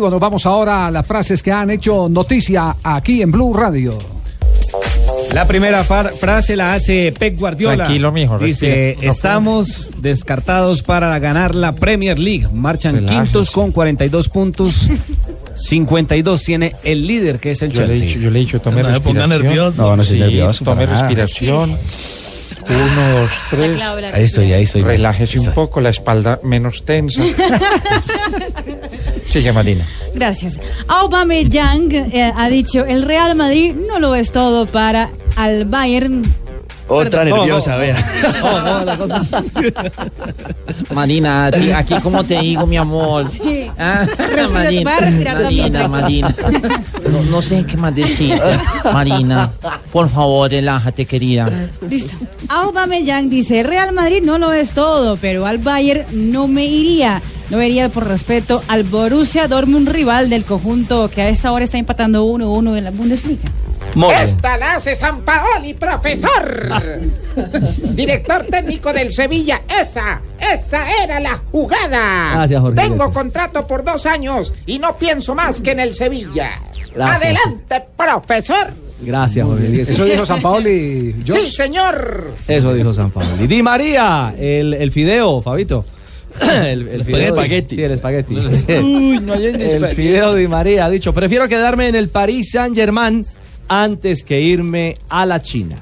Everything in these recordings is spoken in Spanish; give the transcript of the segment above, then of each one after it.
Bueno, vamos ahora a las frases que han hecho noticia aquí en Blue Radio. La primera far- frase la hace Pep Guardiola. Tranquilo, mijo, Dice, respira. No estamos descartados para ganar la Premier League. Marchan Relájese. quintos con 42 puntos. 52 tiene el líder que es el Yo le he Chelsea. dicho, yo le he dicho, tome No me ponga respiración. nervioso. No, no soy Sí, nervioso, Tome respiración. Uno, dos, tres. Ahí estoy, ahí estoy. Relájese un poco, la espalda menos tensa. Sigue, Marina. Gracias. Aubameyang eh, ha dicho, el Real Madrid no lo es todo para al Bayern. Otra No, nerviosa, vea. La cosa- Marina, aquí, aquí como te digo, mi amor. Sí. Ah, Respira, Marina, tranquilo. Marina. No, no sé qué más decirte. Marina, por favor, relájate, querida. Listo. Aubameyang dice, Real Madrid no lo es todo, pero al Bayern no me iría. No iría por respeto al Borussia Dortmund, rival del conjunto que a esta hora está empatando 1-1 en la Bundesliga. Esta la hace San Paoli, profesor. Director técnico del Sevilla. Esa, esa era la jugada. Gracias, Jorge, Tengo gracias. contrato por dos años y no pienso más que en el Sevilla. Gracias. Adelante, profesor. Gracias, Jorge. Eso dijo San Paoli. Sí, señor. Eso dijo San Pablo. Y Di María, el, el fideo, Fabito. El, el fideo- espagueti. Sí, el espagueti. Uy, no hay el fideo Di María ha dicho, prefiero quedarme en el Paris Saint Germain antes que irme a la China.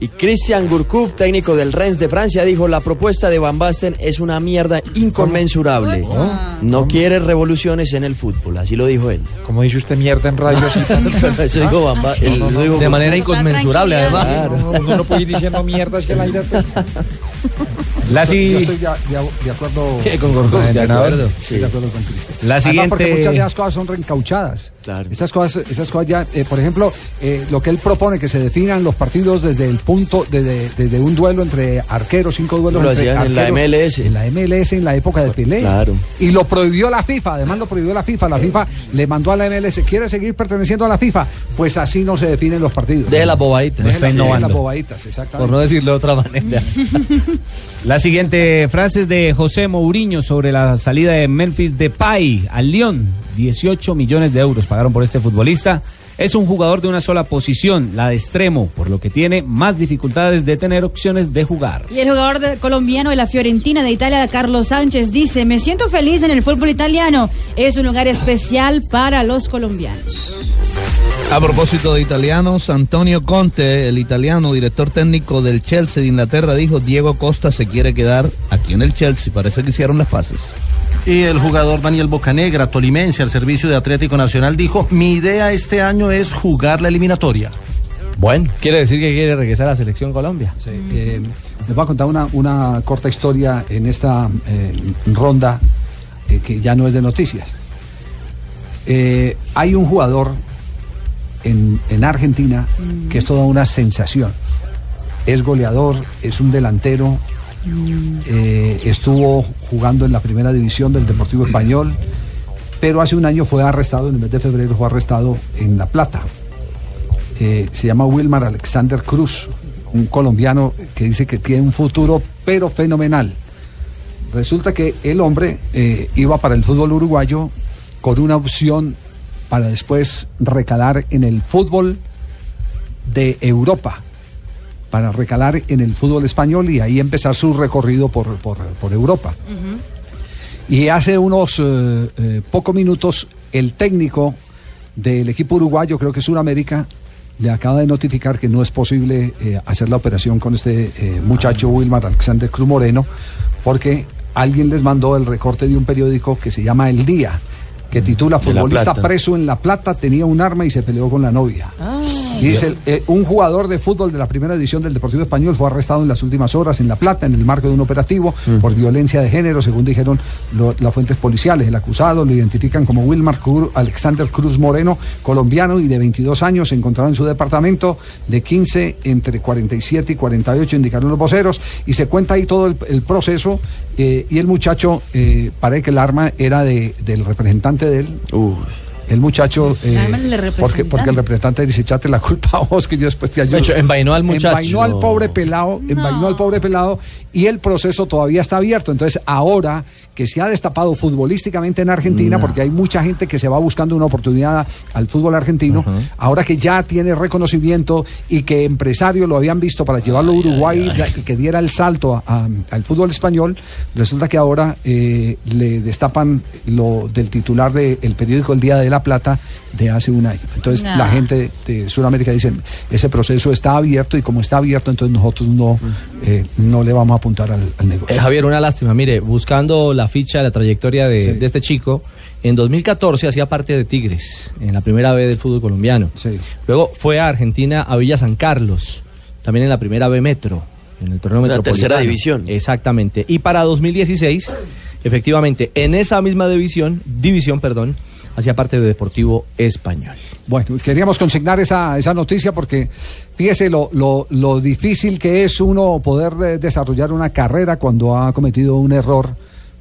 Y Christian Gurkuf, técnico del Rennes de Francia, dijo la propuesta de Van Basten es una mierda inconmensurable. No quiere revoluciones en el fútbol, así lo dijo él. Como dice usted mierda en radio, eso dijo Van Ba- él- eso dijo De manera inconmensurable, además. No, uno no puede ir diciendo mierdas que el aire La, si- Yo estoy de, acuerdo. ¿Qué, con Gorgos, de entrenador? acuerdo, estoy de acuerdo con Cristian. La Además, porque siguiente- muchas de las cosas son reencauchadas. Claro. Esas cosas, esas cosas ya, eh, por ejemplo, eh, lo que él propone que se definan los partidos desde el punto, desde, desde un duelo entre arqueros, cinco duelos Lo entre hacían en la MLS. En la MLS en la época de Pelé. Claro. Y lo prohibió la FIFA, además lo prohibió la FIFA. La FIFA le mandó a la MLS, ¿quiere seguir perteneciendo a la FIFA? Pues así no se definen los partidos. De las bobaditas. Deje Está innovando. las bobaditas, exactamente. Por no decirlo de otra manera. La siguiente frase es de José Mourinho sobre la salida de Memphis Depay al Lyon. 18 millones de euros pagaron por este futbolista. Es un jugador de una sola posición, la de extremo, por lo que tiene más dificultades de tener opciones de jugar. Y el jugador de- colombiano de la Fiorentina de Italia, Carlos Sánchez, dice, me siento feliz en el fútbol italiano. Es un lugar especial para los colombianos. A propósito de italianos, Antonio Conte, el italiano director técnico del Chelsea de Inglaterra, dijo Diego Costa se quiere quedar aquí en el Chelsea. Parece que hicieron las paces. Y el jugador Daniel Bocanegra, tolimense al servicio de Atlético Nacional, dijo, mi idea este año es jugar la eliminatoria. Bueno, quiere decir que quiere regresar a la selección Colombia. Sí, eh, les voy a contar una, una corta historia en esta eh, ronda eh, que ya no es de noticias. Eh, hay un jugador en, en Argentina que es toda una sensación. Es goleador, es un delantero, eh, estuvo jugando en la primera división del Deportivo Español, pero hace un año fue arrestado, en el mes de febrero fue arrestado en La Plata. Eh, se llama Wilmar Alexander Cruz, un colombiano que dice que tiene un futuro pero fenomenal. Resulta que el hombre eh, iba para el fútbol uruguayo con una opción para después recalar en el fútbol de Europa, para recalar en el fútbol español y ahí empezar su recorrido por, por- por Europa. Y hace unos eh, eh, pocos minutos el técnico del equipo uruguayo, creo que es Sudamérica, le acaba de notificar que no es posible eh, hacer la operación con este muchacho Wilmar Alexander Cruz Moreno, porque alguien les mandó el recorte de un periódico que se llama El Día, que titula De La Futbolista preso en La Plata, tenía un arma y se peleó con la novia. Y dice, eh, un jugador de fútbol de la primera edición del Deportivo Español fue arrestado en las últimas horas en La Plata en el marco de un operativo por violencia de género, según dijeron lo- las fuentes policiales. El acusado lo identifican como Wilmar Cruz- Alexander Cruz Moreno, colombiano y de 22 años, se encontraba en su departamento de 15 entre 47 y 48, indicaron los voceros, y se cuenta ahí todo el, el proceso. eh, y el muchacho, eh, parece que el arma era de, del representante de él. El muchacho, eh, porque, porque el representante dice, echate la culpa a vos que yo después te ayudo. De hecho, envainó al muchacho. Envainó al pobre pelado, envainó al pobre pelado y el proceso todavía está abierto. Entonces, ahora que se ha destapado futbolísticamente en Argentina, No. porque hay mucha gente que se va buscando una oportunidad al fútbol argentino, ahora que ya tiene reconocimiento y que empresarios lo habían visto para llevarlo a Uruguay y que diera el salto a- a- al fútbol español, resulta que ahora eh, le destapan lo del titular del periódico El Día de la Plata de hace un año. Entonces, No. la gente de, de Sudamérica dice, ese proceso está abierto y como está abierto, entonces nosotros no, eh, no le vamos a apuntar al, al negocio. Eh, Javier, una lástima. Mire, buscando la ficha, la trayectoria de, de este chico, en 2014 hacía parte de Tigres, en la primera B del fútbol colombiano. Luego fue a Argentina, a Villa San Carlos, también en la primera B Metro, en el torneo La metropolitano. tercera división. Exactamente. Y para 2016, efectivamente, en esa misma división, división, perdón, hacía parte de Deportivo Español. Bueno, queríamos consignar esa, esa noticia porque fíjese lo, lo, lo difícil que es uno poder desarrollar una carrera cuando ha cometido un error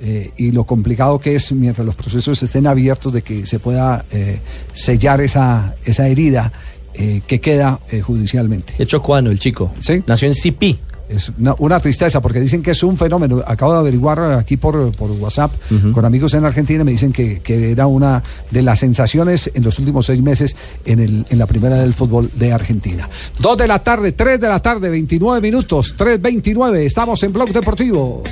eh, y lo complicado que es mientras los procesos estén abiertos de que se pueda eh, sellar esa, esa herida eh, que queda judicialmente. De hecho, Cuano, el chico, nació en Cipí. Es una, una tristeza porque dicen que es un fenómeno. Acabo de averiguar aquí por, por WhatsApp con amigos en Argentina y me dicen que, que era una de las sensaciones en los últimos seis meses en, el, en la primera del fútbol de Argentina. Dos de la tarde, tres de la tarde, 29 minutos, 3.29. Estamos en Blog Deportivo.